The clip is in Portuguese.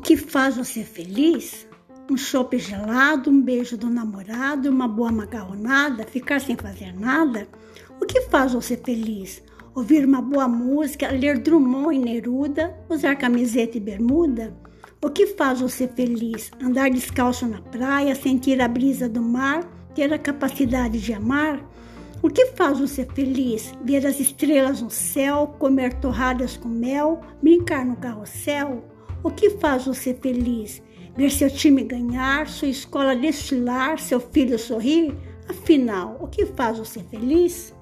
que faz você feliz? Um chopp gelado, um beijo do namorado, uma boa macarronada, ficar sem fazer nada? O que faz você feliz? Ouvir uma boa música, ler Drummond e Neruda, usar camiseta e bermuda? O que faz você feliz? Andar descalço na praia, sentir a brisa do mar, ter a capacidade de amar? O que faz você feliz? Ver as estrelas no céu, comer torradas com mel, brincar no carrossel? O que faz você feliz? Ver seu time ganhar, sua escola destilar, seu filho sorrir? Afinal, o que faz você feliz?